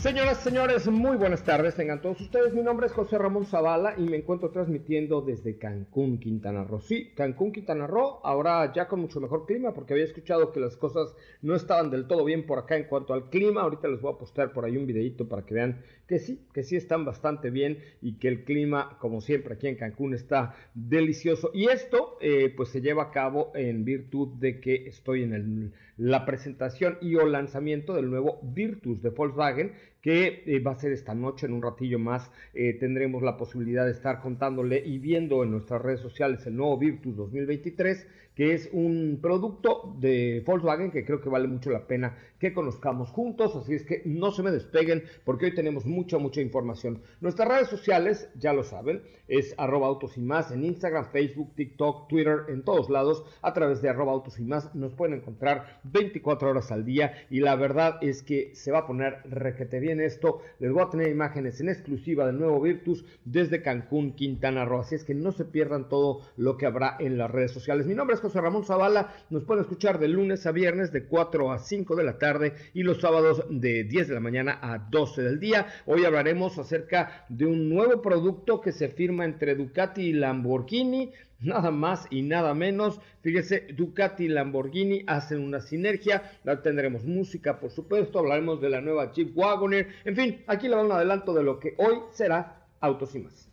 Señoras, señores, muy buenas tardes. Tengan todos ustedes. Mi nombre es José Ramón Zavala y me encuentro transmitiendo desde Cancún, Quintana Roo. Sí, Cancún, Quintana Roo, ahora ya con mucho mejor clima porque había escuchado que las cosas no estaban del todo bien por acá en cuanto al clima. Ahorita les voy a postar por ahí un videito para que vean que sí, que sí están bastante bien y que el clima, como siempre aquí en Cancún, está delicioso. Y esto, eh, pues se lleva a cabo en virtud de que estoy en el, la presentación y o lanzamiento del nuevo Virtus de Volkswagen que eh, va a ser esta noche, en un ratillo más eh, tendremos la posibilidad de estar contándole y viendo en nuestras redes sociales el nuevo Virtus 2023 que es un producto de Volkswagen que creo que vale mucho la pena que conozcamos juntos, así es que no se me despeguen porque hoy tenemos mucha, mucha información. Nuestras redes sociales, ya lo saben, es arroba autos y más en Instagram, Facebook, TikTok, Twitter, en todos lados, a través de arroba autos y más, nos pueden encontrar 24 horas al día. Y la verdad es que se va a poner requete bien esto, les voy a tener imágenes en exclusiva del nuevo Virtus desde Cancún, Quintana Roo, así es que no se pierdan todo lo que habrá en las redes sociales. Mi nombre es José Ramón Zavala. Nos pueden escuchar de lunes a viernes de 4 a 5 de la tarde y los sábados de 10 de la mañana a 12 del día. Hoy hablaremos acerca de un nuevo producto que se firma entre Ducati y Lamborghini. Nada más y nada menos. Fíjese, Ducati y Lamborghini hacen una sinergia. La tendremos música, por supuesto. Hablaremos de la nueva Jeep Wagoner. En fin, aquí le va un adelanto de lo que hoy será Autos y más.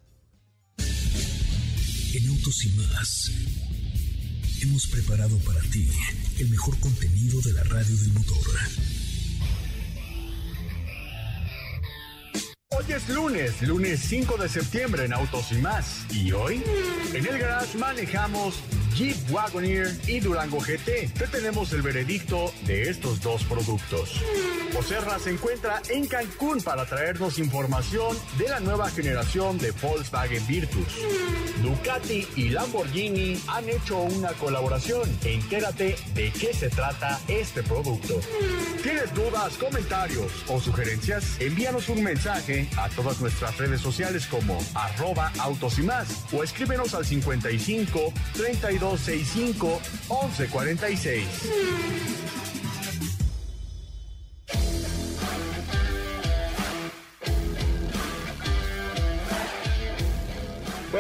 En Autos y más hemos preparado para ti el mejor contenido de la radio del motor. Hoy es lunes, lunes 5 de septiembre en Autos y más. Y hoy, en el garage manejamos Jeep Wagoneer y Durango GT. Te tenemos el veredicto de estos dos productos. Oserra se encuentra en Cancún para traernos información de la nueva generación de Volkswagen Virtus. Ducati y Lamborghini han hecho una colaboración. Entérate de qué se trata este producto. ¿Tienes dudas, comentarios o sugerencias? Envíanos un mensaje a todas nuestras redes sociales como arroba autos y más o escríbenos al 55 3265 1146.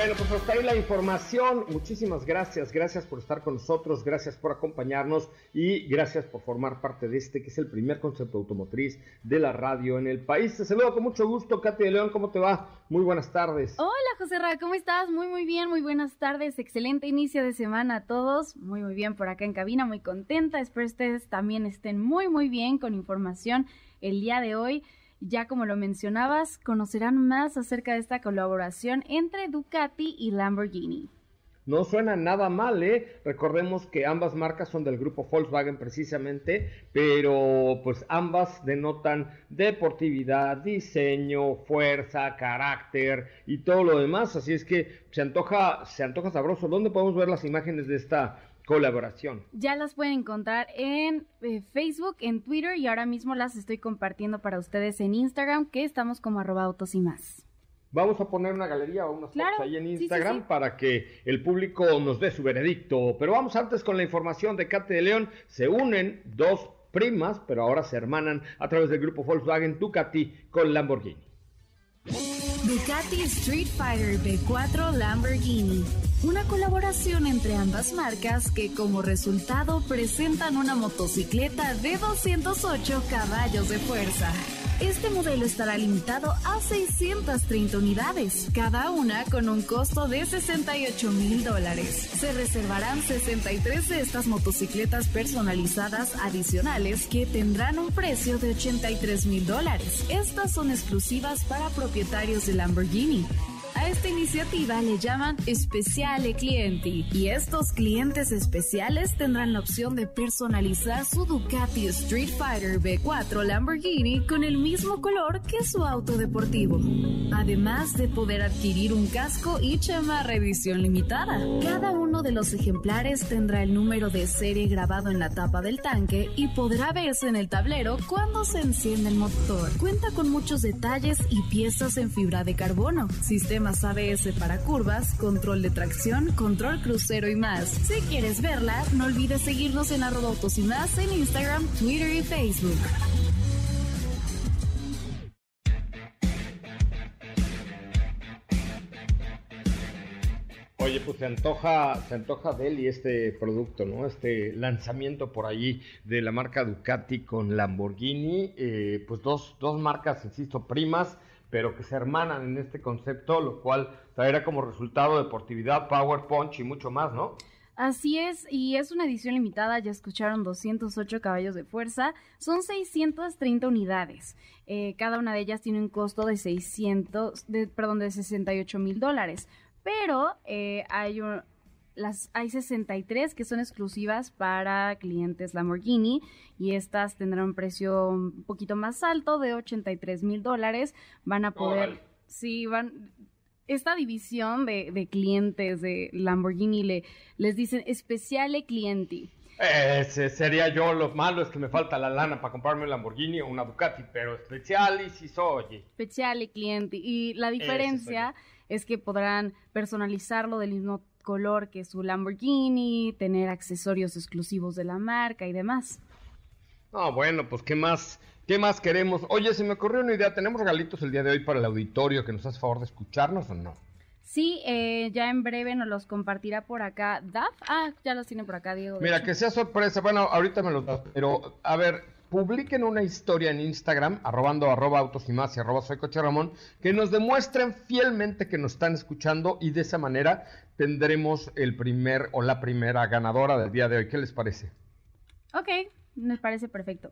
Bueno, pues hasta ahí la información. Muchísimas gracias. Gracias por estar con nosotros. Gracias por acompañarnos. Y gracias por formar parte de este que es el primer concepto automotriz de la radio en el país. Te saludo con mucho gusto, Katy de León. ¿Cómo te va? Muy buenas tardes. Hola, José Ra. ¿Cómo estás? Muy, muy bien. Muy buenas tardes. Excelente inicio de semana a todos. Muy, muy bien por acá en cabina. Muy contenta. Espero ustedes también estén muy, muy bien con información el día de hoy. Ya como lo mencionabas, conocerán más acerca de esta colaboración entre Ducati y Lamborghini. No suena nada mal, ¿eh? Recordemos que ambas marcas son del grupo Volkswagen precisamente, pero pues ambas denotan deportividad, diseño, fuerza, carácter y todo lo demás, así es que se antoja, se antoja sabroso. ¿Dónde podemos ver las imágenes de esta colaboración. Ya las pueden encontrar en eh, Facebook, en Twitter y ahora mismo las estoy compartiendo para ustedes en Instagram, que estamos como arroba autos y más. Vamos a poner una galería o unas fotos ahí en Instagram para que el público nos dé su veredicto. Pero vamos antes con la información de Cate de León. Se unen dos primas, pero ahora se hermanan a través del grupo Volkswagen Ducati con Lamborghini. Ducati Street Fighter B4 Lamborghini una colaboración entre ambas marcas que como resultado presentan una motocicleta de 208 caballos de fuerza. Este modelo estará limitado a 630 unidades, cada una con un costo de 68 mil dólares. Se reservarán 63 de estas motocicletas personalizadas adicionales que tendrán un precio de 83 mil dólares. Estas son exclusivas para propietarios de Lamborghini. A esta iniciativa le llaman Speciale Clienti y estos clientes especiales tendrán la opción de personalizar su Ducati Street Fighter V4 Lamborghini con el mismo color que su auto deportivo. Además de poder adquirir un casco y chamarra edición limitada. Cada uno de los ejemplares tendrá el número de serie grabado en la tapa del tanque y podrá verse en el tablero cuando se enciende el motor. Cuenta con muchos detalles y piezas en fibra de carbono, sistema ABS para curvas, control de tracción, control crucero y más. Si quieres verla, no olvides seguirnos en arroba autos y más en Instagram, Twitter y Facebook. Oye, pues se antoja, se antoja de este producto, ¿no? Este lanzamiento por ahí de la marca Ducati con Lamborghini, eh, pues dos, dos marcas, insisto, primas, pero que se hermanan en este concepto, lo cual traerá como resultado deportividad, power punch y mucho más, ¿no? Así es, y es una edición limitada, ya escucharon 208 caballos de fuerza, son 630 unidades. Eh, cada una de ellas tiene un costo de 600, de, perdón, de 68 mil dólares. Pero eh, hay un, las hay 63 que son exclusivas para clientes Lamborghini y estas tendrán un precio un poquito más alto de 83 mil dólares. Van a poder, sí, van, esta división de, clientes de Lamborghini le, les dicen especiale clienti. Ese sería yo, lo malo es que me falta la lana para comprarme un Lamborghini o una Ducati, pero especial sí soy. Especiale clienti. Y la diferencia es que podrán personalizarlo del mismo color que su Lamborghini, tener accesorios exclusivos de la marca y demás. Ah, bueno, pues qué más, qué más queremos. Oye, se me ocurrió una idea, ¿tenemos regalitos el día de hoy para el auditorio que nos hace favor de escucharnos o no? Sí, eh, ya en breve nos los compartirá por acá Daf. Ah, ya los tiene por acá, Diego. Mira, que sea sorpresa. Bueno, ahorita me los das. Pero, a ver, publiquen una historia en Instagram, arrobando arroba autos y más y arroba soy coche Ramón, que nos demuestren fielmente que nos están escuchando y de esa manera tendremos el primer o la primera ganadora del día de hoy. ¿Qué les parece? Ok, me parece perfecto.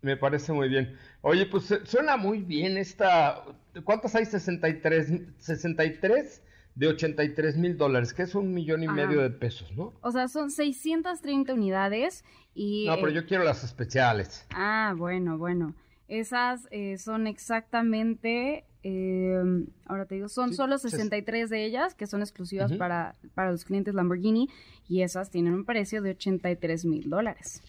Me parece muy bien. Oye, pues suena muy bien esta... ¿Cuántas hay? 63, 63 de 83 mil dólares, que es un millón y medio de pesos, ¿no? O sea, son 630 unidades y... No, pero yo quiero las especiales. Ah, bueno, bueno. Esas eh, son exactamente, em, ahora te digo, son solo 63 de ellas que son exclusivas para, para los clientes Lamborghini y esas tienen un precio de 83 mil dólares.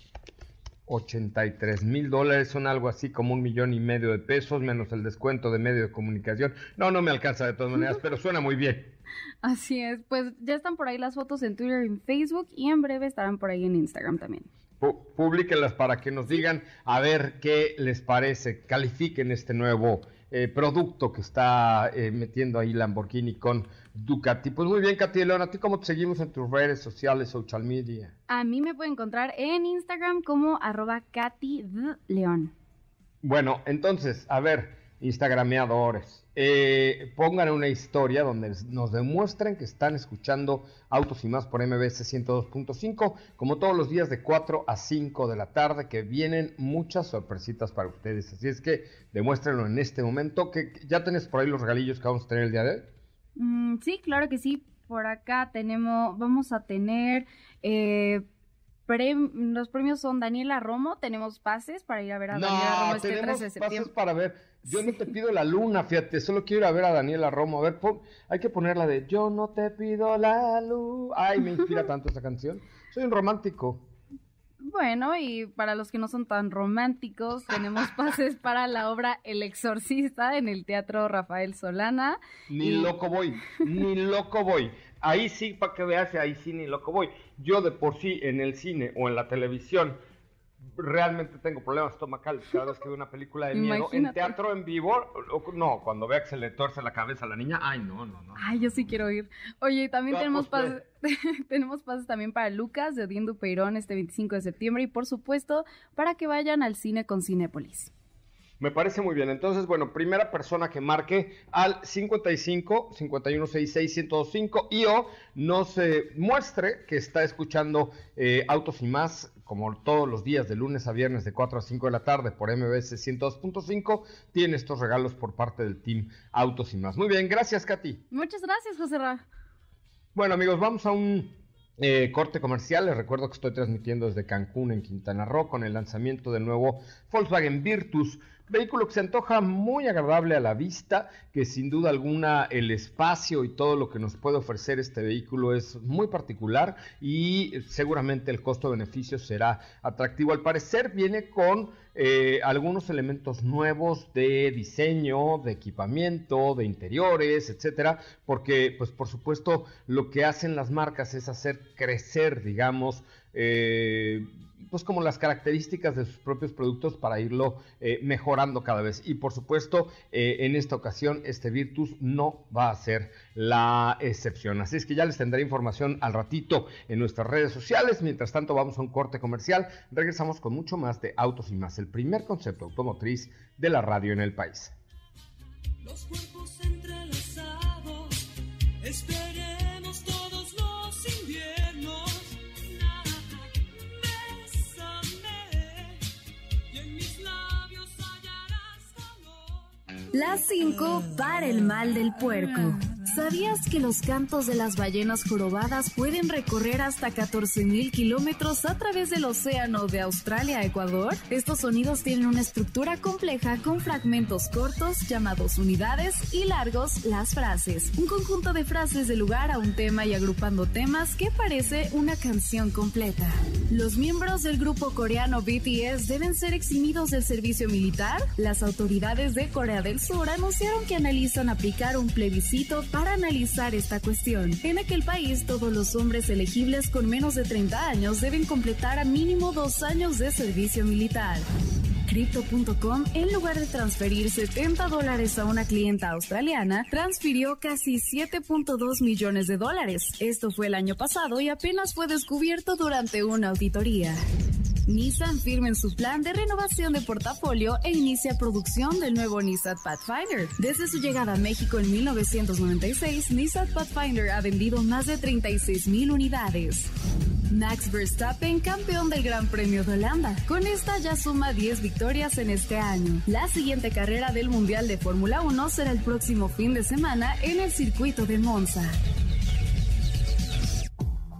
83 mil dólares, son algo así como un millón y medio de pesos, menos el descuento de medio de comunicación. No, no me alcanza de todas maneras, pero suena muy bien. Así es, pues ya están por ahí las fotos en Twitter y en Facebook y en breve estarán por ahí en Instagram también. Publíquenlas para que nos digan a ver qué les parece, califiquen este nuevo eh, producto que está eh, metiendo ahí Lamborghini con Ducati. Pues muy bien, Katy León, ¿a ti cómo te seguimos en tus redes sociales, social media? A mí me pueden encontrar en Instagram como arroba Katy León. Bueno, entonces, a ver, Instagrameadores, eh, pongan una historia donde nos demuestren que están escuchando Autos y más por MBS 102.5, como todos los días de 4 a 5 de la tarde, que vienen muchas sorpresitas para ustedes. Así es que demuéstrenlo en este momento, que ya tenés por ahí los regalillos que vamos a tener el día de hoy. Mm, sí, claro que sí. Por acá tenemos, vamos a tener eh, los premios son Daniela Romo, tenemos pases para ir a ver a Daniela Romo este 13 de septiembre. pases para ver. Yo no te pido la luna, fíjate, solo quiero ir a ver a Daniela Romo. A ver, hay que ponerla de Yo no te pido la luz. Ay, me inspira tanto esa canción. Soy un romántico. Bueno, y para los que no son tan románticos, tenemos pases para la obra El Exorcista en el Teatro Rafael Solana. Ni loco voy, ni loco voy. Ahí sí, para que veas, ahí sí ni loco voy. Yo de por sí en el cine o en la televisión realmente tengo problemas estomacales cada vez que veo una película de miedo. En teatro en vivo, no, cuando vea que se le torce la cabeza a la niña, ay, no, no, no. Ay, yo sí quiero ir. Oye, también tenemos pues, pases, tenemos pases también para Lucas de Odín Dupeirón este 25 de septiembre y por supuesto para que vayan al cine con Cinépolis. Me parece muy bien. Entonces, bueno, primera persona que marque al 55 5166 1025 y o nos muestre que está escuchando eh, Autos y más, como todos los días, de lunes a viernes, de 4 a 5 de la tarde, por MBS 102.5. Tiene estos regalos por parte del Team Autos y más. Muy bien, gracias, Katy. Muchas gracias, José Ra. Bueno, amigos, vamos a un eh, corte comercial, les recuerdo que estoy transmitiendo desde Cancún en Quintana Roo con el lanzamiento del nuevo Volkswagen Virtus Vehículo que se antoja muy agradable a la vista, que sin duda alguna el espacio y todo lo que nos puede ofrecer este vehículo es muy particular y seguramente el costo-beneficio será atractivo. Al parecer viene con eh, algunos elementos nuevos de diseño, de equipamiento, de interiores, etcétera, porque pues por supuesto lo que hacen las marcas es hacer crecer, digamos, eh, pues como las características de sus propios productos para irlo eh, mejorando cada vez. Y por supuesto, eh, en esta ocasión, este Virtus no va a ser la excepción. Así es que ya les tendré información al ratito en nuestras redes sociales. Mientras tanto, vamos a un corte comercial. Regresamos con mucho más de Autos y más, el primer concepto automotriz de la radio en el país. Los cuerpos entrelazados, Las 5 para el mal del puerco. ¿Sabías que los cantos de las ballenas jorobadas pueden recorrer hasta 14.000 kilómetros a través del océano de Australia a Ecuador? Estos sonidos tienen una estructura compleja con fragmentos cortos llamados unidades y largos las frases. Un conjunto de frases de lugar a un tema y agrupando temas que parece una canción completa. Los miembros del grupo coreano BTS deben ser eximidos del servicio militar. Las autoridades de Corea del Sur anunciaron que analizan aplicar un plebiscito para para analizar esta cuestión. En aquel país, todos los hombres elegibles con menos de 30 años deben completar a mínimo dos años de servicio militar. Crypto.com, en lugar de transferir 70 dólares a una clienta australiana, transfirió casi 7.2 millones de dólares. Esto fue el año pasado y apenas fue descubierto durante una auditoría. Nissan firma en su plan de renovación de portafolio e inicia producción del nuevo Nissan Pathfinder. Desde su llegada a México en 1996, Nissan Pathfinder ha vendido más de 36 mil unidades. Max Verstappen, campeón del Gran Premio de Holanda. Con esta ya suma 10 victorias en este año. La siguiente carrera del Mundial de Fórmula 1 será el próximo fin de semana en el circuito de Monza.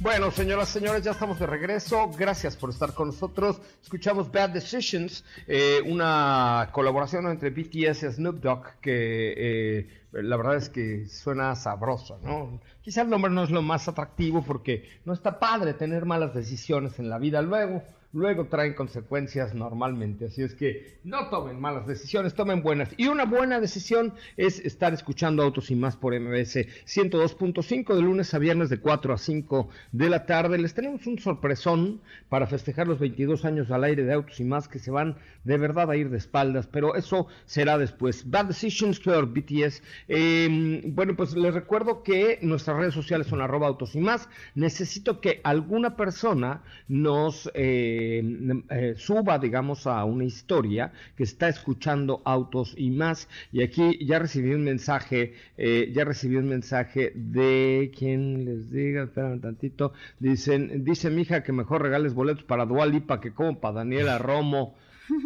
Bueno, señoras, y señores, ya estamos de regreso. Gracias por estar con nosotros. Escuchamos Bad Decisions, eh, una colaboración entre BTS y Snoop Dogg que eh, la verdad es que suena sabroso, ¿no? Quizá el nombre no es lo más atractivo porque no está padre tener malas decisiones en la vida luego luego traen consecuencias normalmente. Así es que no tomen malas decisiones, tomen buenas. Y una buena decisión es estar escuchando Autos y más por MBS 102.5 de lunes a viernes de 4 a 5 de la tarde. Les tenemos un sorpresón para festejar los 22 años al aire de Autos y más que se van de verdad a ir de espaldas, pero eso será después. Bad Decisions for BTS. Em, bueno, pues les recuerdo que nuestras redes sociales son arroba autos y más. Necesito que alguna persona nos... Eh, eh, suba, digamos, a una historia que está escuchando autos y más. Y aquí ya recibí un mensaje, eh, ya recibí un mensaje de quien les diga, espera un tantito, dicen, dice mi hija que mejor regales boletos para Dualipa que como para Daniela Romo.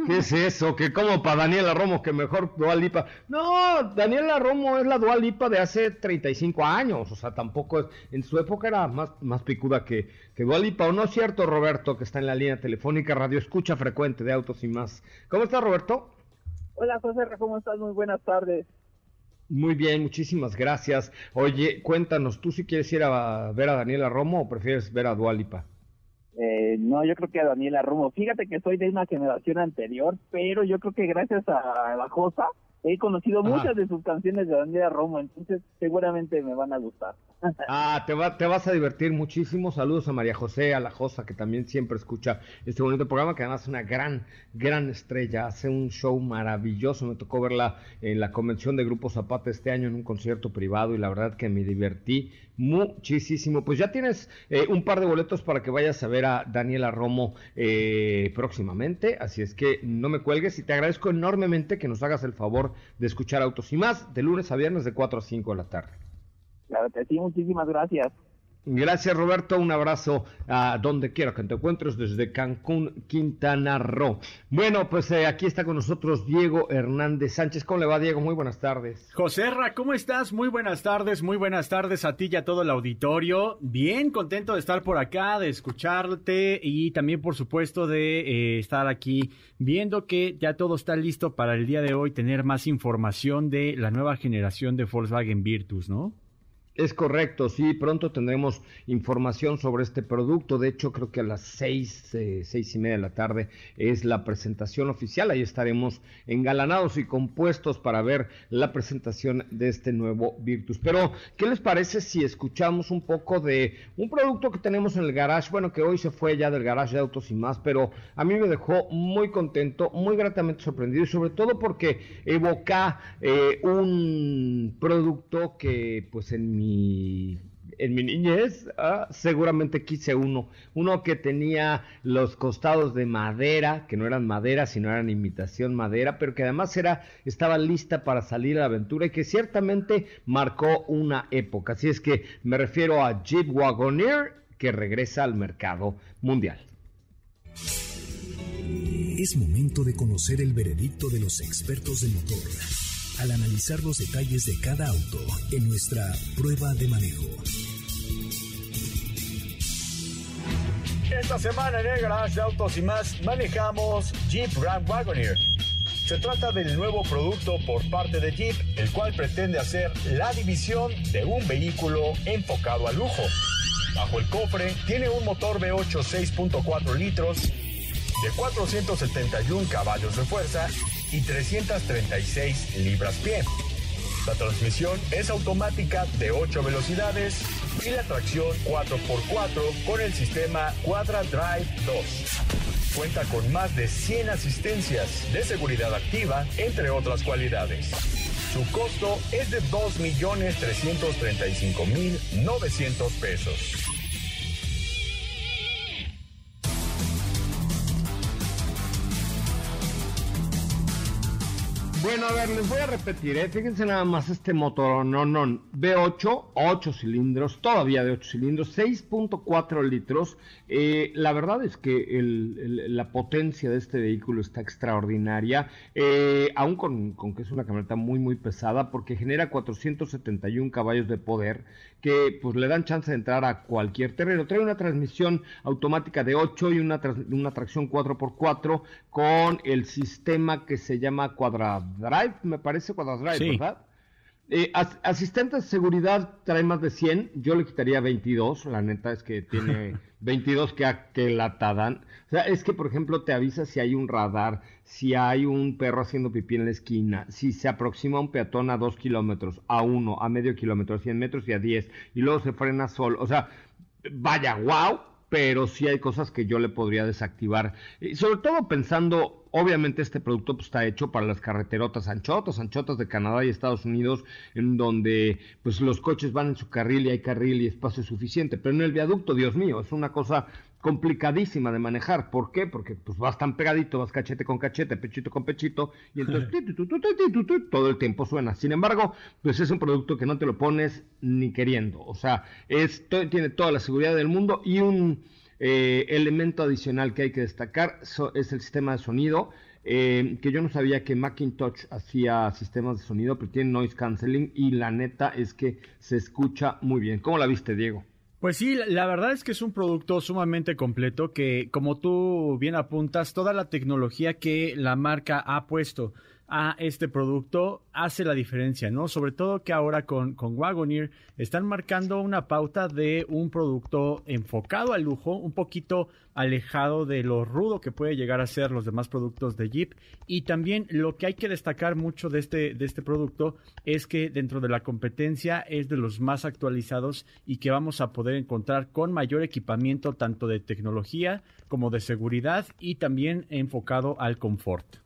¿Qué es eso? Que como para Daniela Romo, que mejor Dualipa. No, Daniela Romo es la Dualipa de hace 35 años. O sea, tampoco es. En su época era más, más picuda que, que Dualipa. ¿O no es cierto, Roberto, que está en la línea telefónica, radio escucha frecuente de autos y más? ¿Cómo está, Roberto? Hola José, ¿cómo estás? Muy buenas tardes. Muy bien, muchísimas gracias. Oye, cuéntanos, ¿tú si quieres ir a ver a Daniela Romo o prefieres ver a Dualipa? Eh, no, yo creo que a Daniela Romo. Fíjate que soy de una generación anterior, pero yo creo que gracias a la Josa he conocido muchas de sus canciones de Daniela Romo, entonces seguramente me van a gustar. ah, te, va, te vas a divertir muchísimo. Saludos a María José, a la Josa, que también siempre escucha este bonito programa, que además es una gran, gran estrella. Hace un show maravilloso. Me tocó verla en la convención de Grupo Zapata este año en un concierto privado y la verdad que me divertí muchísimo. Pues ya tienes eh, un par de boletos para que vayas a ver a Daniela Romo eh, próximamente, así es que no me cuelgues y te agradezco enormemente que nos hagas el favor de escuchar Autos y más de lunes a viernes de 4 a 5 de la tarde. Claro que sí, muchísimas gracias. Gracias Roberto, un abrazo a donde quiera que te encuentres desde Cancún, Quintana Roo. Bueno, pues eh, aquí está con nosotros Diego Hernández Sánchez. ¿Cómo le va Diego? Muy buenas tardes. José Ra, ¿cómo estás? Muy buenas tardes, muy buenas tardes a ti y a todo el auditorio. Bien contento de estar por acá, de escucharte y también por supuesto de eh, estar aquí viendo que ya todo está listo para el día de hoy tener más información de la nueva generación de Volkswagen Virtus, ¿no? Es correcto, sí, pronto tendremos información sobre este producto. De hecho, creo que a las seis, eh, seis y media de la tarde es la presentación oficial. Ahí estaremos engalanados y compuestos para ver la presentación de este nuevo Virtus. Pero, ¿qué les parece si escuchamos un poco de un producto que tenemos en el garage? Bueno, que hoy se fue ya del garage de autos y más, pero a mí me dejó muy contento, muy gratamente sorprendido y sobre todo porque evoca eh, un producto que, pues, en mi en mi niñez ah, seguramente quise uno, uno que tenía los costados de madera, que no eran madera, sino eran imitación madera, pero que además era, estaba lista para salir a la aventura y que ciertamente marcó una época. Así es que me refiero a Jeep Wagoneer que regresa al mercado mundial. Es momento de conocer el veredicto de los expertos de motor al analizar los detalles de cada auto en nuestra prueba de manejo. Esta semana en de Autos y más manejamos Jeep Grand Wagoneer. Se trata del nuevo producto por parte de Jeep, el cual pretende hacer la división de un vehículo enfocado al lujo. Bajo el cofre tiene un motor V8 6.4 litros de 471 caballos de fuerza y 336 libras-pie. La transmisión es automática de 8 velocidades y la tracción 4x4 con el sistema Quadra Drive 2. Cuenta con más de 100 asistencias de seguridad activa, entre otras cualidades. Su costo es de 2.335.900 pesos. Bueno, a ver, les voy a repetir, ¿eh? fíjense nada más este motor, no, no, V8, 8 cilindros, todavía de 8 cilindros, 6.4 litros. Eh, la verdad es que la potencia de este vehículo está extraordinaria, eh, aún con, con, que es una camioneta muy, muy pesada, porque genera 471 caballos de poder, que pues le dan chance de entrar a cualquier terreno. Trae una transmisión automática de 8 y una, una tracción 4x4 con el sistema que se llama Quadra Drive, me parece, Quadra Drive, ¿verdad? Eh, asistente de seguridad trae más de 100, yo le quitaría 22, la neta es que tiene 22 que, que latadan. O sea, es que, por ejemplo, te avisa si hay un radar, si hay un perro haciendo pipí en la esquina, si se aproxima un peatón a 2 kilómetros, a 1, a medio kilómetro, a 100 metros y a 10, y luego se frena solo. O sea, vaya, wow, pero sí hay cosas que yo le podría desactivar. Y sobre todo pensando, obviamente este producto pues, está hecho para las carreterotas anchotas, anchotas de Canadá y Estados Unidos, en donde pues los coches van en su carril y hay carril y espacio suficiente. Pero en el viaducto, Dios mío, es una cosa complicadísima de manejar. ¿Por qué? Porque pues vas tan pegadito, vas cachete con cachete, pechito con pechito, y entonces todo el tiempo suena. Sin embargo, pues es un producto que no te lo pones ni queriendo. O sea, es, tiene toda la seguridad del mundo y un eh, elemento adicional que hay que destacar es el sistema de sonido. Eh, que yo no sabía que Macintosh hacía sistemas de sonido, pero tiene noise canceling y la neta es que se escucha muy bien. ¿Cómo la viste, Diego? Pues sí, la verdad es que es un producto sumamente completo que, como tú bien apuntas, toda la tecnología que la marca ha puesto a este producto hace la diferencia, ¿no? Sobre todo que ahora con, con están marcando una pauta de un producto enfocado al lujo, un poquito alejado de lo rudo que puede llegar a ser los demás productos de Jeep. Y también lo que hay que destacar mucho de este, de este producto es que dentro de la competencia es de los más actualizados y que vamos a poder encontrar con mayor equipamiento tanto de tecnología como de seguridad y también enfocado al confort.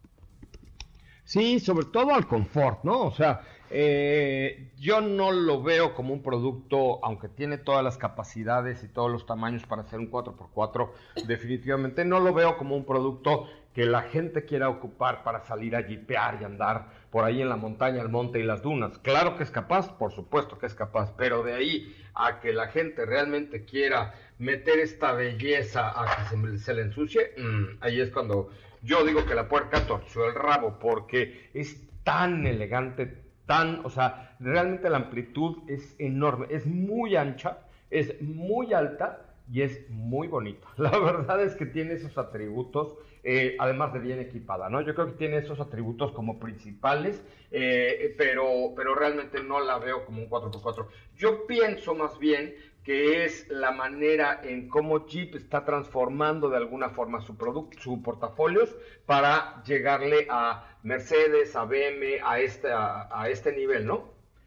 Sí, sobre todo al confort, ¿no? O sea, eh, yo no lo veo como un producto, aunque tiene todas las capacidades y todos los tamaños para hacer un 4x4, definitivamente no lo veo como un producto que la gente quiera ocupar para salir a jipear y andar por ahí en la montaña, el monte y las dunas. Claro que es capaz, por supuesto que es capaz, pero de ahí a que la gente realmente quiera meter esta belleza a que se, le ensucie, mm, ahí es cuando yo digo que la puerca torció el rabo, porque es tan elegante, tan, o sea, realmente la amplitud es enorme, es muy ancha, es muy alta y es muy bonita. La verdad es que tiene esos atributos, eh, además de bien equipada, ¿no? Yo creo que tiene esos atributos como principales, eh, pero, pero realmente no la veo como un 4x4. Yo pienso más bien que es la manera en cómo Jeep está transformando de alguna forma su producto, su portafolios para llegarle a Mercedes, a BMW, a este, a, este nivel, ¿no?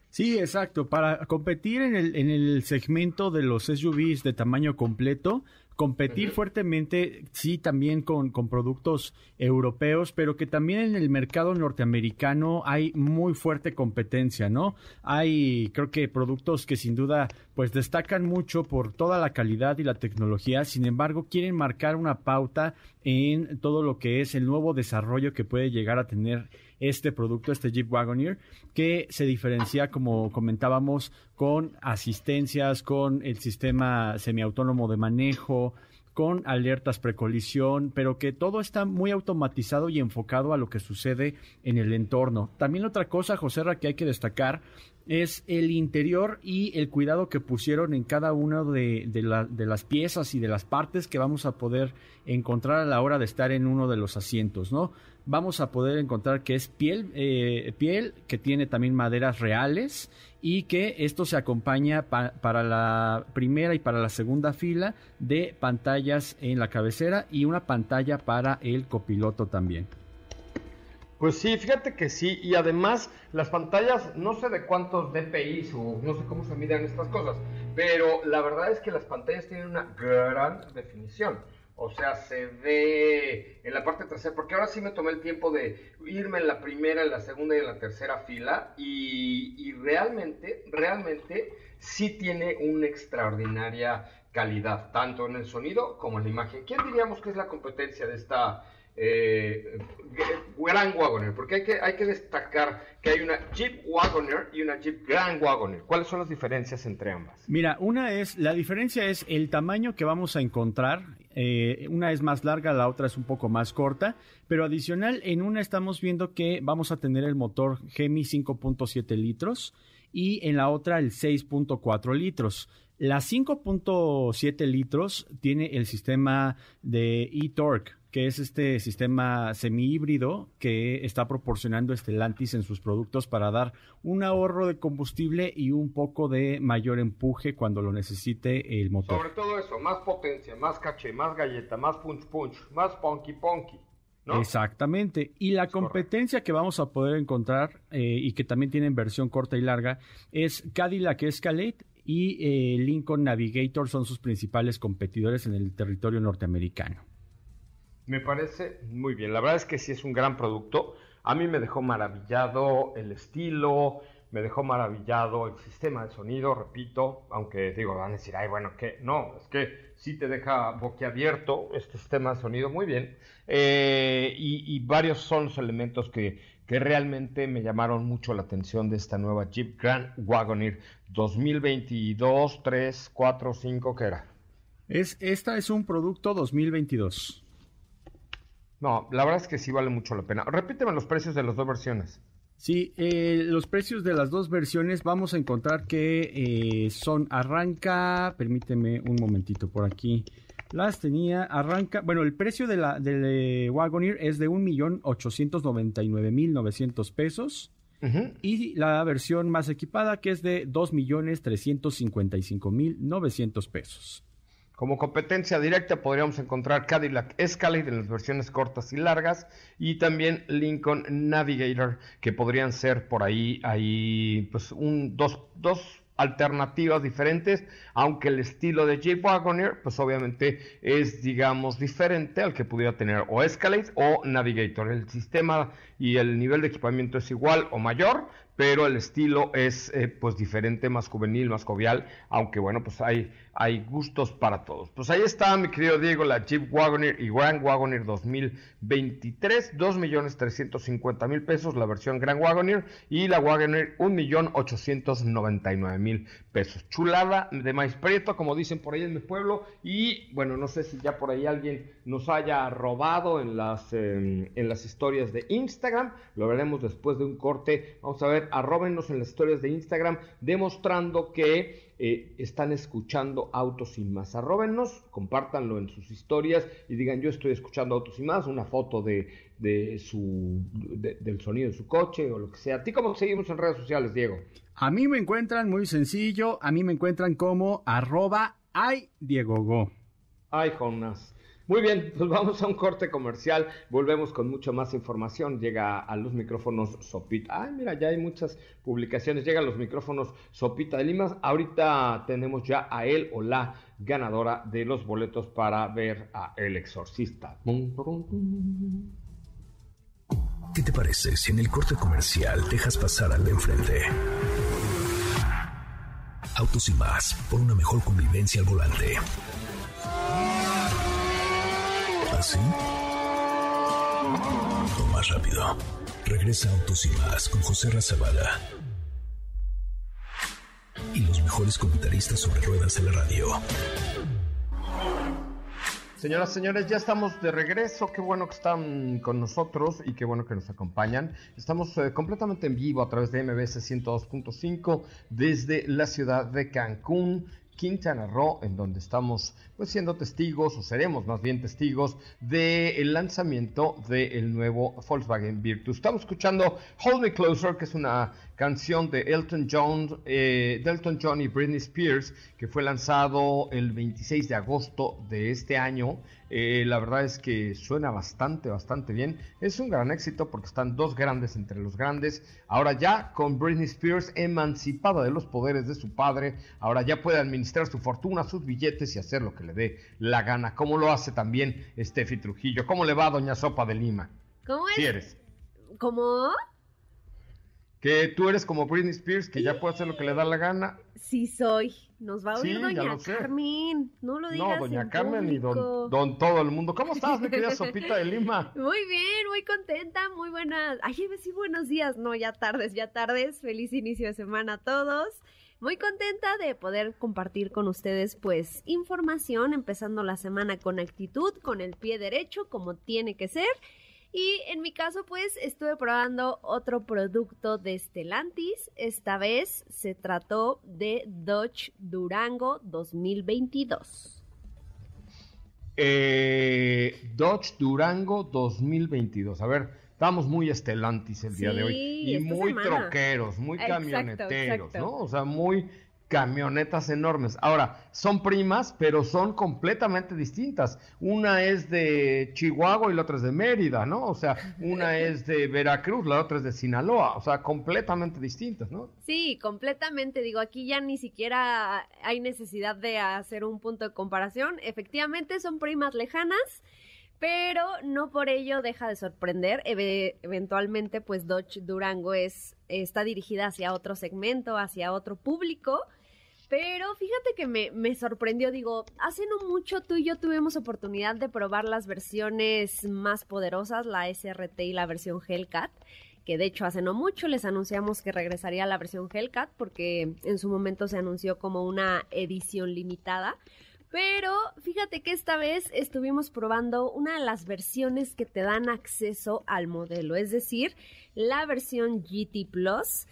Sí, exacto. Para competir en el, en el segmento de los SUVs de tamaño completo, competir fuertemente, sí, también con, con, productos europeos, pero que también en el mercado norteamericano hay muy fuerte competencia, ¿no? Hay, creo que productos que sin duda, pues destacan mucho por toda la calidad y la tecnología, sin embargo, quieren marcar una pauta en todo lo que es el nuevo desarrollo que puede llegar a tener este producto, este Jeep Wagoneer, que se diferencia, como comentábamos, con asistencias, con el sistema semiautónomo de manejo, con alertas precolisión, pero que todo está muy automatizado y enfocado a lo que sucede en el entorno. También otra cosa, José que hay que destacar es el interior y el cuidado que pusieron en cada una de, de, las piezas y de las partes que vamos a poder encontrar a la hora de estar en uno de los asientos, ¿no? Vamos a poder encontrar que es piel, eh, piel que tiene también maderas reales y que esto se acompaña para la primera y para la segunda fila de pantallas en la cabecera y una pantalla para el copiloto también. Pues sí, fíjate que sí, y además las pantallas, no sé de cuántos DPI o no sé cómo se miden estas cosas, pero la verdad es que las pantallas tienen una gran definición. O sea, se ve en la parte trasera, porque ahora sí me tomé el tiempo de irme en la primera, en la segunda y en la tercera fila, y, realmente, realmente sí tiene una extraordinaria calidad, tanto en el sonido como en la imagen. ¿Quién diríamos que es la competencia de esta eh, Grand Wagoner, porque hay que, hay que destacar que hay una Jeep Wagoner y una Jeep Grand Wagoner. ¿Cuáles son las diferencias entre ambas? Mira, una es, la diferencia es el tamaño que vamos a encontrar. Eh, una es más larga, la otra es un poco más corta, pero adicional, en una estamos viendo que vamos a tener el motor Gemi 5.7 litros y en la otra el 6.4 litros. La 5.7 litros tiene el sistema de e-torque que es este sistema semi-híbrido que está proporcionando Stellantis en sus productos para dar un ahorro de combustible y un poco de mayor empuje cuando lo necesite el motor. Sobre todo eso, más potencia, más caché, más galleta, más punch punch, más punky. ¿No? Exactamente. Y la competencia que vamos a poder encontrar eh, y que también tiene versión corta y larga es Cadillac Escalade y eh, Lincoln Navigator son sus principales competidores en el territorio norteamericano. Me parece muy bien. La verdad es que sí es un gran producto. A mí me dejó maravillado el estilo, me dejó maravillado el sistema de sonido, repito, aunque digo, van a decir, ay, bueno, que no, es que sí te deja boquiabierto este sistema de sonido muy bien. Eh, y, varios son los elementos que, que realmente me llamaron mucho la atención de esta nueva Jeep Grand Wagoneer 2022, 3, 4, 5, ¿qué era? Es, esta es un producto 2022. No, la verdad es que sí vale mucho la pena. Repíteme los precios de las dos versiones. Sí, eh, los precios de las dos versiones vamos a encontrar que eh, son arranca, permíteme un momentito por aquí, las tenía, arranca, bueno, el precio de la del eh, Wagoneer es de 1.899.900 pesos. Y la versión más equipada que es de 2.355.900 pesos. Como competencia directa podríamos encontrar Cadillac Escalade en las versiones cortas y largas y también Lincoln Navigator que podrían ser por ahí, pues un, dos, dos alternativas diferentes, aunque el estilo de Jeep Wagoneer, pues obviamente es, digamos, diferente al que pudiera tener o Escalade o Navigator. El sistema y el nivel de equipamiento es igual o mayor, pero el estilo es eh, pues diferente, más juvenil, más jovial, aunque bueno, pues hay, hay gustos para todos. Pues ahí está, mi querido Diego, la Jeep Wagoneer y Grand Wagoneer 2023, 2.350.000 pesos la versión Grand Wagoneer y la Wagoneer 1.899.000 pesos. Chulada de maíz prieto, como dicen por ahí en mi pueblo, y bueno, no sé si ya por ahí alguien nos haya robado en las, em, en las historias de Instagram, lo veremos después de un corte, vamos a ver arróbenos en las historias de Instagram demostrando que eh, están escuchando Autos y Más. Arróbenos, compártanlo en sus historias y digan yo estoy escuchando Autos y Más, una foto de, de su, del sonido de su coche o lo que sea. ¿A ti cómo seguimos en redes sociales, Diego? A mí me encuentran muy sencillo, a mí me encuentran como arroba ay Diego Go. Ay, Jonas. Muy bien, pues vamos a un corte comercial. Volvemos con mucho más información. Llega a los micrófonos Sopita. Ay, mira, ya hay muchas publicaciones. Llega a los micrófonos Sopita de Limas. Ahorita tenemos ya a él o la ganadora de los boletos para ver a El Exorcista. ¿Qué te parece si en el corte comercial dejas pasar al de enfrente? Autos y más, por una mejor convivencia al volante. ¿Así? O más rápido. Regresa Autos y más con José Razabala. Y los mejores comentaristas sobre ruedas de la radio. Señoras, señores, ya estamos de regreso. Qué bueno que están con nosotros y qué bueno que nos acompañan. Estamos eh, completamente en vivo a través de MBS 102.5 desde la ciudad de Cancún. Quintana Roo, en donde estamos pues siendo testigos, o seremos más bien testigos, del lanzamiento del nuevo Volkswagen Virtus. Estamos escuchando Hold Me Closer, que es una canción de Elton John, eh, de Elton John y Britney Spears, que fue lanzado el 26 de agosto de este año. Eh, la verdad es que suena bastante, bastante bien. Es un gran éxito porque están dos grandes entre los grandes. Ahora ya con Britney Spears emancipada de los poderes de su padre, ahora ya puede administrar su fortuna, sus billetes y hacer lo que le dé la gana. Como lo hace también Steffi Trujillo. ¿Cómo le va, doña Sopa de Lima? ¿Cómo es? ¿Cómo? Que tú eres como Britney Spears, que ya puede hacer lo que le da la gana. Sí soy. Nos va a oír Sí, doña. Carmen. No lo digas No, doña en Carmen y don, público. don todo el mundo. ¿Cómo estás, mi querida Sopita de Lima? Muy bien, muy contenta, muy buenas. Ay, decir buenos días. No, ya tardes, ya tardes. Feliz inicio de semana a todos. Muy contenta de poder compartir con ustedes pues información, empezando la semana con actitud, con el pie derecho, como tiene que ser. Y en mi caso, pues estuve probando otro producto de Stellantis. Esta vez se trató de Dodge Durango 2022. Eh, Dodge Durango 2022. A ver, estamos muy estelantis el día de hoy. Y muy semana. troqueros, muy Exacto, camioneteros, exacto. ¿no? O sea, muy camionetas enormes. Ahora, son primas, pero son completamente distintas. Una es de Chihuahua y la otra es de Mérida, ¿no? O sea, una es de Veracruz, la otra es de Sinaloa. O sea, completamente distintas, ¿no? Sí, completamente. Digo, aquí ya ni siquiera hay necesidad de hacer un punto de comparación. Efectivamente, son primas lejanas, pero no por ello deja de sorprender. Eve- eventualmente, pues Dodge Durango es, está dirigida hacia otro segmento, hacia otro público. Pero fíjate que me, me sorprendió, digo, hace no mucho tú y yo tuvimos oportunidad de probar las versiones más poderosas, la SRT y la versión Hellcat que de hecho hace no mucho les anunciamos que regresaría la versión Hellcat porque en su momento se anunció como una edición limitada. Pero fíjate que esta vez estuvimos probando una de las versiones que te dan acceso al modelo, es decir, la versión GT Plus,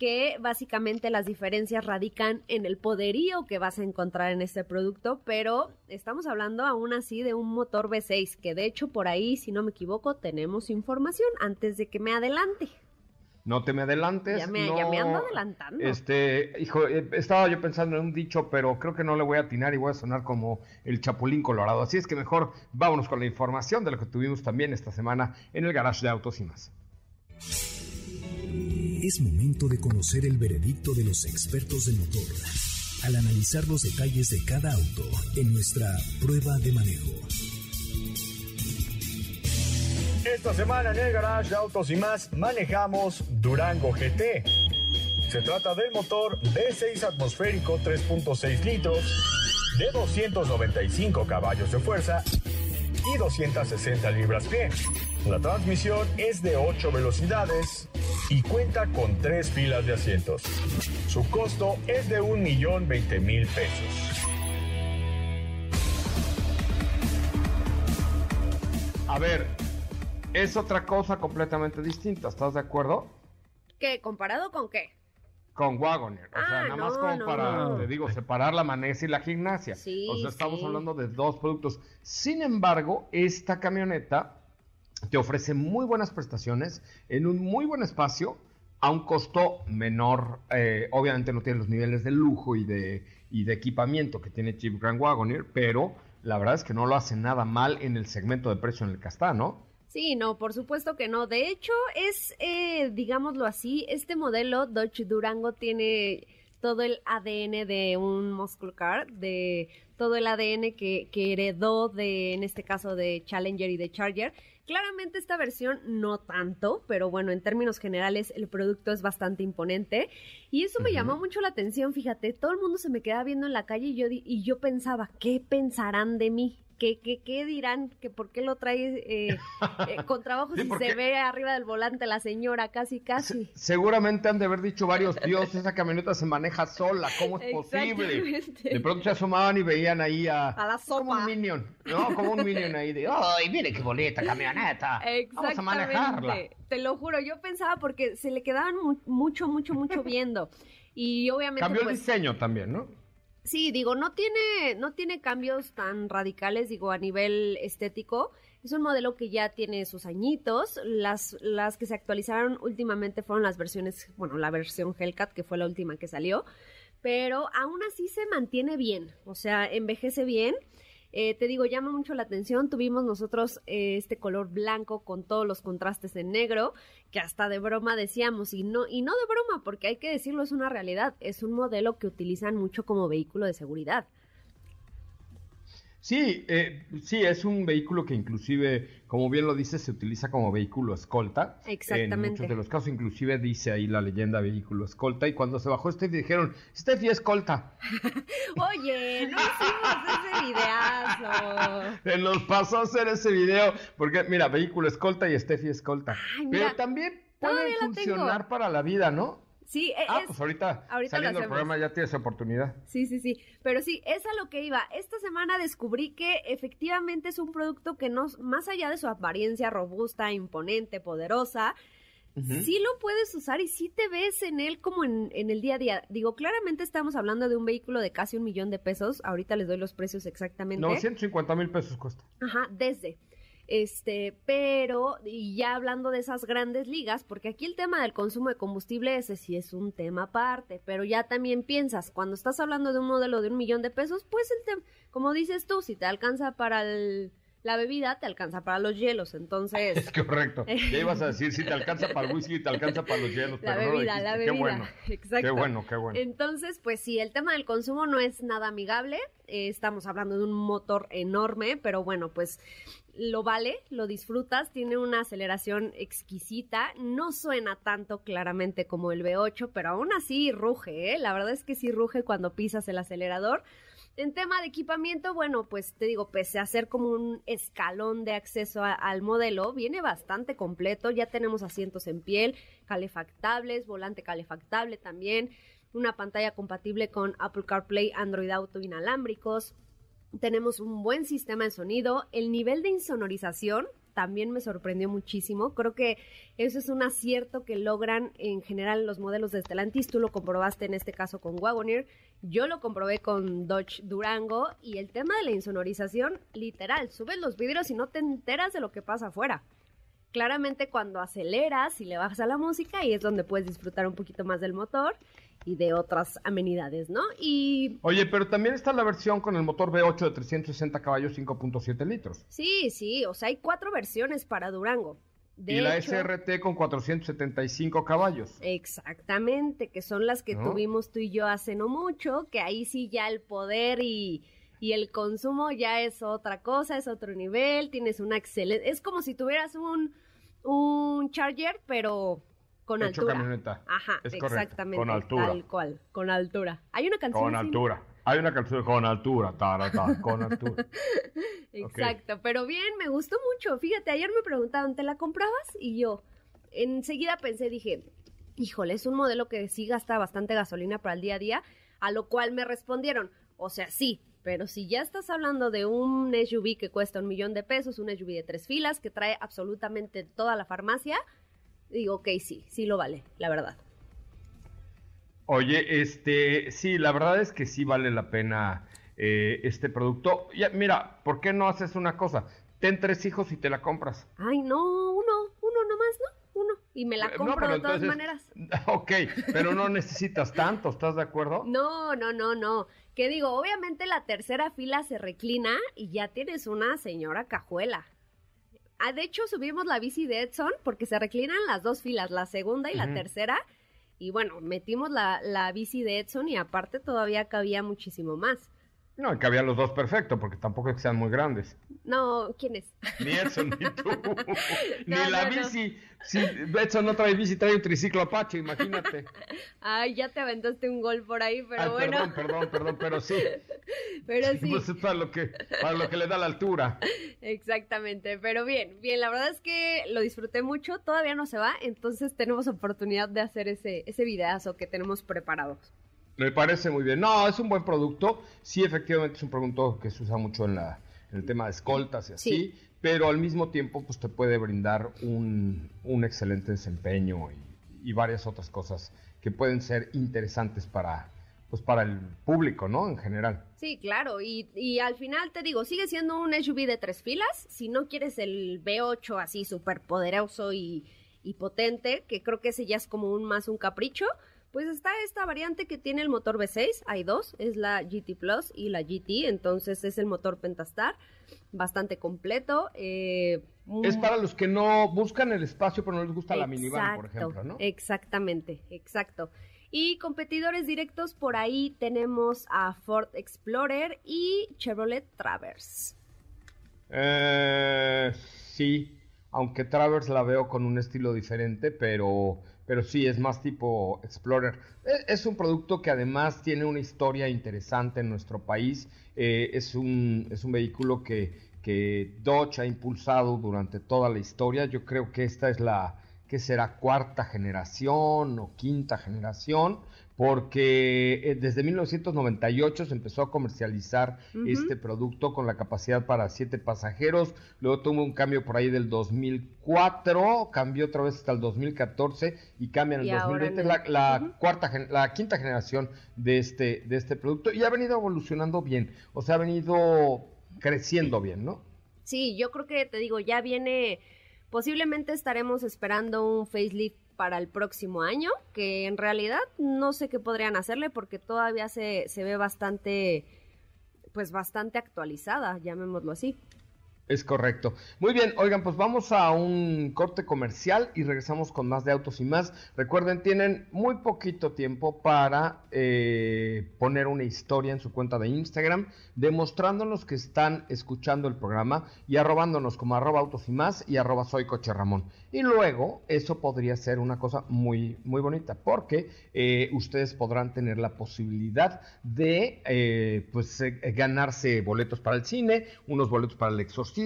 que básicamente las diferencias radican en el poderío que vas a encontrar en este producto, pero estamos hablando aún así de un motor V6, que de hecho por ahí, si no me equivoco, tenemos información antes de que me adelante. No te me adelantes. Ya me, no, ya me ando adelantando. Este, hijo, eh, estaba yo pensando en un dicho, pero creo que no le voy a atinar y voy a sonar como el Chapulín Colorado. Así es que mejor vámonos con la información de lo que tuvimos también esta semana en el garage de autos y más. Es momento de conocer el veredicto de los expertos del motor al analizar los detalles de cada auto en nuestra prueba de manejo. Esta semana en el garage autos y más manejamos Durango GT. Se trata del motor V6 atmosférico 3.6 litros de 295 caballos de fuerza y 260 libras-pie. La transmisión es de 8 velocidades y cuenta con 3 filas de asientos. Su costo es de 1.020.000 pesos. A ver, es otra cosa completamente distinta, ¿estás de acuerdo? ¿Qué? ¿Comparado con qué? Con Wagoner, o sea, Ah, nada más como no, para, no. te digo, separar la manesa y la gimnasia. Sí, o sea, estamos sí. hablando de dos productos. Sin embargo, esta camioneta te ofrece muy buenas prestaciones en un muy buen espacio a un costo menor. Eh, obviamente no tiene los niveles de lujo y de, y de equipamiento que tiene Jeep Grand Wagoneer, pero la verdad es que no lo hace nada mal en el segmento de precio en el que está, ¿no? Sí, no, por supuesto que no. De hecho, es, eh, digámoslo así, este modelo Dodge Durango tiene todo el ADN de un muscle car, de todo el ADN que, que heredó de, en este caso, de Challenger y de Charger. Claramente esta versión no tanto, pero bueno, en términos generales el producto es bastante imponente. Y eso me llamó mucho la atención, fíjate, todo el mundo se me quedaba viendo en la calle y yo, y yo pensaba, ¿qué pensarán de mí? ¿Qué, qué, qué dirán? ¿Que ¿Por qué lo trae eh, eh, con trabajo Sí, si se ve arriba del volante la señora casi, casi? Seguramente han de haber dicho varios, Dios, esa camioneta se maneja sola, ¿cómo es posible? De pronto se asomaban y veían ahí a... A la Como un sopa. minion, ¿no? Como un minion ahí de, ¡ay, mire qué bonita camioneta! Vamos a manejarla. Te lo juro, yo pensaba porque se le quedaban mu- mucho, mucho, mucho viendo. Y obviamente Cambió el pues, diseño también, ¿no? Sí, digo, no tiene, no tiene cambios tan radicales, digo, a nivel estético. Es un modelo que ya tiene sus añitos. Las, las que se actualizaron últimamente fueron las versiones, bueno, la versión Hellcat, que fue la última que salió. Pero aún así se mantiene bien, o sea, envejece bien. Eh, te digo, llama mucho la atención. Tuvimos nosotros eh, este color blanco con todos los contrastes en negro, que hasta de broma decíamos, y no, y no de broma, porque hay que decirlo, es una realidad. Es un modelo que utilizan mucho como vehículo de seguridad. Sí, eh, sí, es un vehículo que inclusive, como bien lo dice, se utiliza como vehículo escolta. En Exactamente. muchos de los casos, inclusive dice ahí la leyenda vehículo escolta. Y cuando se bajó Steffi dijeron, Steffi escolta. Oye, no hicimos ese videazo. Se nos pasó a hacer ese video, porque mira, vehículo escolta y Steffi escolta. Ay, mira, Pero también puede todavía la funcionar para la vida, ¿no? Sí, e- Ah, es, pues ahorita, saliendo del programa ya tienes oportunidad. Sí, sí, sí. Pero sí, es a lo que iba. Esta semana descubrí que efectivamente es un producto que no, más allá de su apariencia robusta, imponente, poderosa, sí lo puedes usar y sí te ves en él como en, en el día a día. Digo, claramente estamos hablando de un vehículo de casi un millón de pesos. Ahorita les doy los precios exactamente. No, 150 mil pesos cuesta. Ajá, desde. Este, pero, y ya hablando de esas grandes ligas, porque aquí el tema del consumo de combustible, ese sí es un tema aparte, pero ya también piensas, cuando estás hablando de un modelo de un millón de pesos, pues el tema, como dices tú, si te alcanza para el- la bebida, te alcanza para los hielos, entonces... Es correcto. Ya ibas a decir si te alcanza para el whisky te alcanza para los hielos. La pero no lo bebida, la bebida. Qué bueno. Exacto. Qué bueno, qué bueno. Entonces, pues sí, el tema del consumo no es nada amigable. Eh, estamos hablando de un motor enorme, pero bueno, pues lo vale, lo disfrutas, tiene una aceleración exquisita, no suena tanto claramente como el V8, pero aún así ruge, ¿eh? La verdad es que sí ruge cuando pisas el acelerador. En tema de equipamiento, bueno, pues te digo, pese a ser como un escalón de acceso al modelo, viene bastante completo. Ya tenemos asientos en piel, calefactables, volante calefactable también, una pantalla compatible con Apple CarPlay, Android Auto inalámbricos. Tenemos un buen sistema de sonido. El nivel de insonorización también me sorprendió muchísimo. Creo que eso es un acierto que logran en general los modelos de Stellantis. Tú lo comprobaste en este caso con Wagoneer. Yo lo comprobé con Dodge Durango. Y el tema de la insonorización, literal, subes los vidrios y no te enteras de lo que pasa afuera claramente cuando aceleras y le bajas a la música y es donde puedes disfrutar un poquito más del motor y de otras amenidades, ¿no? Y... Oye, pero también está la versión con el motor V8 de 360 caballos, 5.7 litros. Sí, sí, o sea, hay cuatro versiones para Durango. y la SRT con 475 caballos. Exactamente, que son las que tuvimos tú y yo hace no mucho, que ahí sí ya el poder y, y el consumo ya es otra cosa, es otro nivel, tienes una excelente... Es como si tuvieras un, un Charger, pero con altura. camioneta. Ajá, exactamente. Con altura. Tal cual, con altura. Hay una canción. Con altura. Hay una canción con altura, con altura. Exacto, pero bien, me gustó mucho. Fíjate, ayer me preguntaban, ¿te la comprabas? Y yo enseguida pensé, dije, híjole, es un modelo que sí gasta bastante gasolina para el día a día, a lo cual me respondieron, o sea, sí, pero si ya estás hablando de un SUV que cuesta un millón de pesos, un SUV de tres filas, que trae absolutamente toda la farmacia, digo, ok, sí, sí lo vale, la verdad. Oye, este, sí, la verdad es que sí vale la pena eh, este producto. Ya, mira, ¿por qué no haces una cosa? Ten tres hijos y te la compras. Ay, no, uno, uno nomás, ¿no? Y me la compro de todas maneras. Ok, pero no necesitas tanto, ¿estás de acuerdo? No, no, no, no. Que digo, obviamente la tercera fila se reclina y ya tienes una señora cajuela. Ah, de hecho, subimos la bici de Edson porque se reclinan las dos filas, la segunda y la tercera. Y bueno, metimos la, la bici de Edson y aparte todavía cabía muchísimo más. No, que había los dos perfecto, porque tampoco es que sean muy grandes. No, ¿quién es? Ni Edson, ni tú. ni la bici. Si Edson no trae bici, trae un triciclo Apache, imagínate. Ay, ya te aventaste un gol por ahí, pero bueno. Perdón, perdón, perdón, pero sí. Pero sí. Pues es para lo, que, para lo que le da la altura. Exactamente, pero bien, bien, la verdad es que lo disfruté mucho, todavía no se va, entonces tenemos oportunidad de hacer ese, ese videazo que tenemos preparados. Me parece muy bien. No, es un buen producto. Sí, efectivamente es un producto que se usa mucho en, la, en el tema de escoltas y así, pero al mismo tiempo pues te puede brindar un, un excelente desempeño y, varias otras cosas que pueden ser interesantes para, pues para el público, ¿no? En general. Sí, claro, y, y, al final te digo, sigue siendo un SUV de tres filas, si no quieres el V8 así súper poderoso y, y, potente, que creo que ese ya es como un más un capricho, pues está esta variante que tiene el motor V6, hay dos, es la GT Plus y la GT, entonces es el motor Pentastar, bastante completo. Eh, es para los que no buscan el espacio pero no les gusta la minivan, por ejemplo, ¿no? Exactamente, exacto. Y competidores directos por ahí tenemos a Ford Explorer y Chevrolet Traverse. Eh, sí, aunque Traverse la veo con un estilo diferente, pero pero sí, es más tipo Explorer. E, es, un producto que además tiene una historia interesante en nuestro país. Eh, es, un, es un vehículo que, que Dodge ha impulsado durante toda la historia. Yo creo que esta es la, que será cuarta generación o quinta generación porque eh, desde 1998 se empezó a comercializar este producto con la capacidad para siete pasajeros, luego tuvo un cambio por ahí del 2004, cambió otra vez hasta el 2014 y cambia en el 2020 la, cuarta, la quinta generación de este, de este producto y ha venido evolucionando bien, o sea, ha venido creciendo bien, ¿no? Sí, yo creo que te digo, ya viene, posiblemente estaremos esperando un facelift para el próximo año, que en realidad no sé qué podrían hacerle porque todavía se, se ve bastante, pues bastante actualizada, llamémoslo así. Es correcto. Muy bien, oigan, pues vamos a un corte comercial y regresamos con más de autos y más. Recuerden, tienen muy poquito tiempo para eh, poner una historia en su cuenta de Instagram, demostrándonos que están escuchando el programa y arrobándonos como arroba autos y más y arroba soy coche Ramón. Y luego, eso podría ser una cosa muy, muy bonita, porque eh, ustedes podrán tener la posibilidad de eh, pues ganarse boletos para el cine, unos boletos para el exorcismo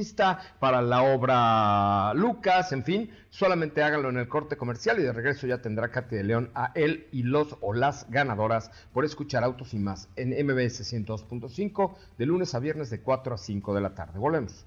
para la obra Lucas, en fin, solamente hágalo en el corte comercial y de regreso ya tendrá Katy de León a él y los o las ganadoras por escuchar Autos y más en MBS 102.5 de lunes a viernes de 4 a 5 de la tarde. Volvemos.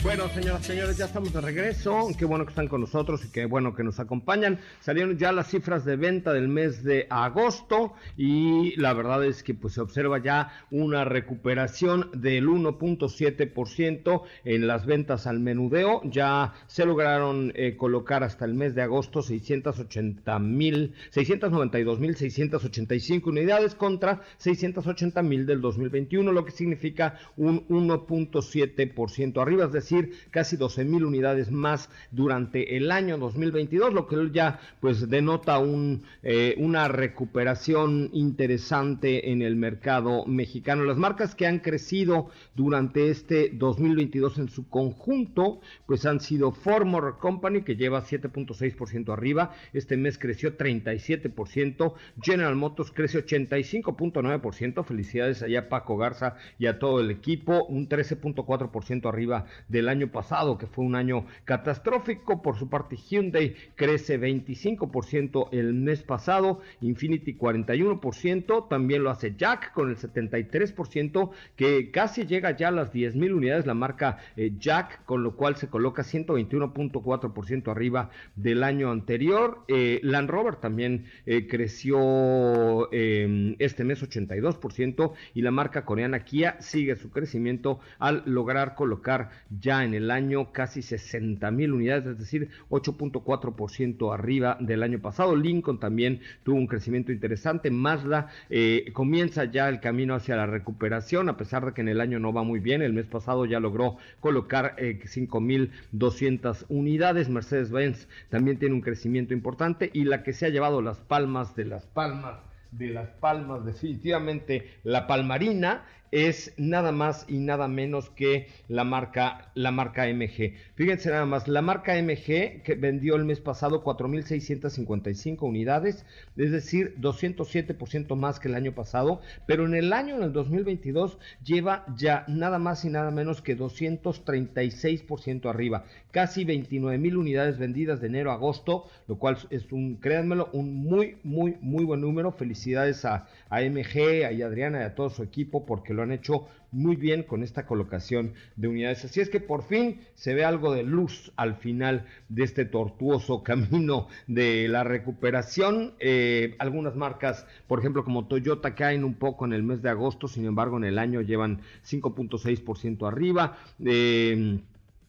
Bueno, señoras y señores, ya estamos de regreso. Qué bueno que están con nosotros y qué bueno que nos acompañan. Salieron ya las cifras de venta del mes de agosto y la verdad es que pues se observa ya una recuperación del 1.7% en las ventas al menudeo. Ya se lograron eh, colocar hasta el mes de agosto 680 mil, 692 mil 685 unidades contra 680 mil del 2021, lo que significa un 1.7% arriba, es decir, decir, casi 12 mil unidades más durante el año 2022, lo que ya pues denota un, eh, una recuperación interesante en el mercado mexicano. Las marcas que han crecido durante este 2022 en su conjunto, pues han sido Ford Motor Company, que lleva 7.6% arriba, este mes creció 37%, General Motors crece 85.9%, felicidades allá Paco Garza y a todo el equipo, un 13.4% arriba de del año pasado, que fue un año catastrófico. Por su parte, Hyundai crece 25% el mes pasado, Infinity 41%, también lo hace Jack con el 73%, que casi llega ya a las 10 mil unidades la marca eh, Jack, con lo cual se coloca 121.4% arriba del año anterior. Eh, Land Rover también eh, creció em, este mes 82% y la marca coreana Kia sigue su crecimiento al lograr colocar ya en el año casi 60 mil unidades, es decir, 8.4% arriba del año pasado. Lincoln también tuvo un crecimiento interesante. Mazda eh, comienza ya el camino hacia la recuperación, a pesar de que en el año no va muy bien. El mes pasado ya logró colocar eh, 5.200 unidades. Mercedes-Benz también tiene un crecimiento importante y la que se ha llevado las palmas de las palmas de las palmas, definitivamente la palmarina es nada más y nada menos que la marca, la marca MG. Fíjense nada más, la marca MG que vendió el mes pasado 4.655 unidades, es decir, 207% más que el año pasado, pero en el año, en el 2022, lleva ya nada más y nada menos que 236% arriba, casi 29 mil unidades vendidas de enero a agosto, lo cual es un, créanmelo, un muy, muy, muy buen número. Felicidades a, a MG, a Adriana y a todo su equipo porque lo han hecho muy bien con esta colocación de unidades. Así es que por fin se ve algo de luz al final de este tortuoso camino de la recuperación. Eh, algunas marcas, por ejemplo, como Toyota, caen un poco en el mes de agosto, sin embargo, en el año llevan 5.6% arriba. Eh,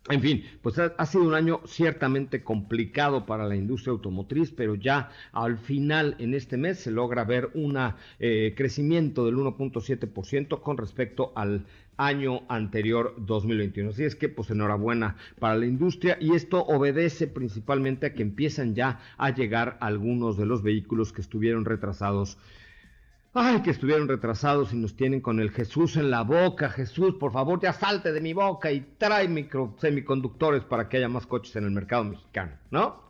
en fin, pues ha, sido un año ciertamente complicado para la industria automotriz, pero ya al final en este mes se logra ver un eh, crecimiento del 1.7% con respecto al año anterior 2021. Así es que pues enhorabuena para la industria y esto obedece principalmente a que empiezan ya a llegar algunos de los vehículos que estuvieron retrasados Ay, que estuvieron retrasados y nos tienen con el Jesús en la boca. Jesús, por favor, ya salte de mi boca y trae micro semiconductores para que haya más coches en el mercado mexicano, ¿no?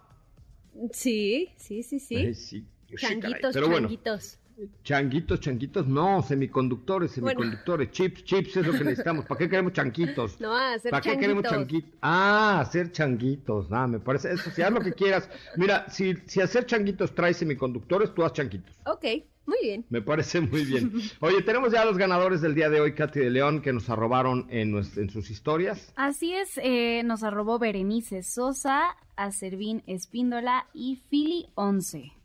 Sí, sí, sí, sí. sí changuitos, changuitos. Changuitos, changuitos, no, semiconductores, semiconductores, chips, chips es lo que necesitamos. ¿Para qué queremos changuitos? No, hacer ¿Para qué queremos changuitos? Ah, hacer changuitos, ah, me parece, eso, si haz lo que quieras. Mira, si, si hacer changuitos trae semiconductores, tú haz changuitos. Ok. Muy bien. Me parece muy bien. Oye, tenemos ya los ganadores del día de hoy, Katy de León, que nos arrobaron en, en sus historias. Así es, eh, nos arrobó Berenice Sosa, Acervín Espíndola y Fili 11.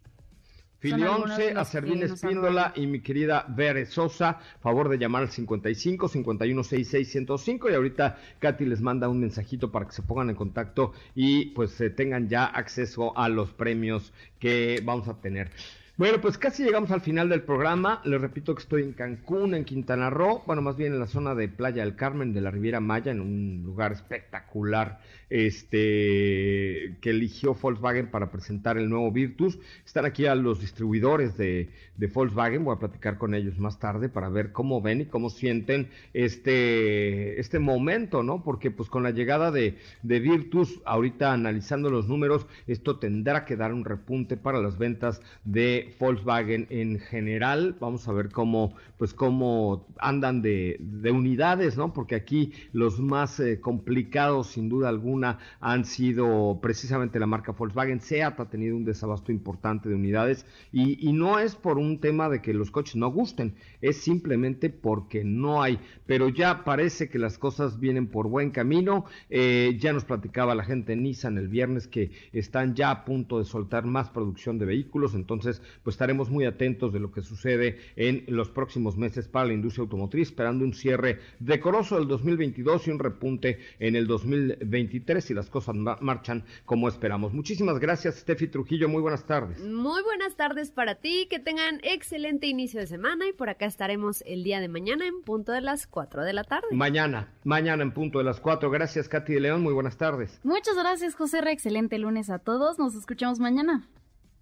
Fili 11, Acervín Espíndola y mi querida Bere Sosa, favor de llamar al 55 51 66 105 y ahorita Katy les manda un mensajito para que se pongan en contacto y pues tengan ya acceso a los premios que vamos a tener. Bueno, pues casi llegamos al final del programa. Les repito que estoy en Cancún, en Quintana Roo, bueno, más bien en la zona de Playa del Carmen de la Riviera Maya, en un lugar espectacular este, que eligió Volkswagen para presentar el nuevo Virtus. Están aquí a los distribuidores de, de Volkswagen, voy a platicar con ellos más tarde para ver cómo ven y cómo sienten este, este momento, ¿no? Porque pues con la llegada de, de Virtus, ahorita analizando los números, esto tendrá que dar un repunte para las ventas de Volkswagen en general. Vamos a ver cómo, pues cómo andan de, unidades, ¿no? Porque aquí los más eh, complicados, sin duda alguna, han sido precisamente la marca Volkswagen. Seat ha tenido un desabasto importante de unidades y, no es por un tema de que los coches no gusten, es simplemente porque no hay. Pero ya parece que las cosas vienen por buen camino. Eh, ya nos platicaba la gente en Nissan el viernes que están ya a punto de soltar más producción de vehículos, entonces pues estaremos muy atentos de lo que sucede en los próximos meses para la industria automotriz, esperando un cierre decoroso del 2022 y un repunte en el 2023 si las cosas marchan como esperamos. Muchísimas gracias, Steffi Trujillo. Muy buenas tardes. Muy buenas tardes para ti. Que tengan excelente inicio de semana y por acá estaremos el día de mañana en punto de las 4 de la tarde. Mañana, mañana en punto de las 4. Gracias, Katy de León. Muy buenas tardes. Muchas gracias, José R. Excelente lunes a todos. Nos escuchamos mañana.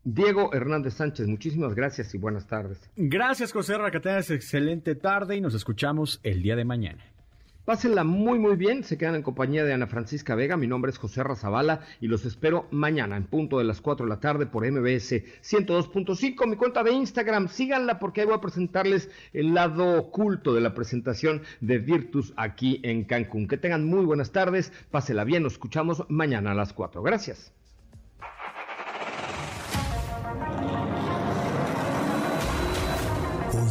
Diego Hernández Sánchez, muchísimas gracias y buenas tardes. Gracias, José Racateas, excelente tarde y nos escuchamos el día de mañana. Pásenla muy muy bien, se quedan en compañía de Ana Francisca Vega, mi nombre es José Razabala y los espero mañana en punto de las 4 de la tarde por MBS 102.5, mi cuenta de Instagram, síganla porque ahí voy a presentarles el lado oculto de la presentación de Virtus aquí en Cancún. Que tengan muy buenas tardes, pásela bien, nos escuchamos mañana a las 4. Gracias.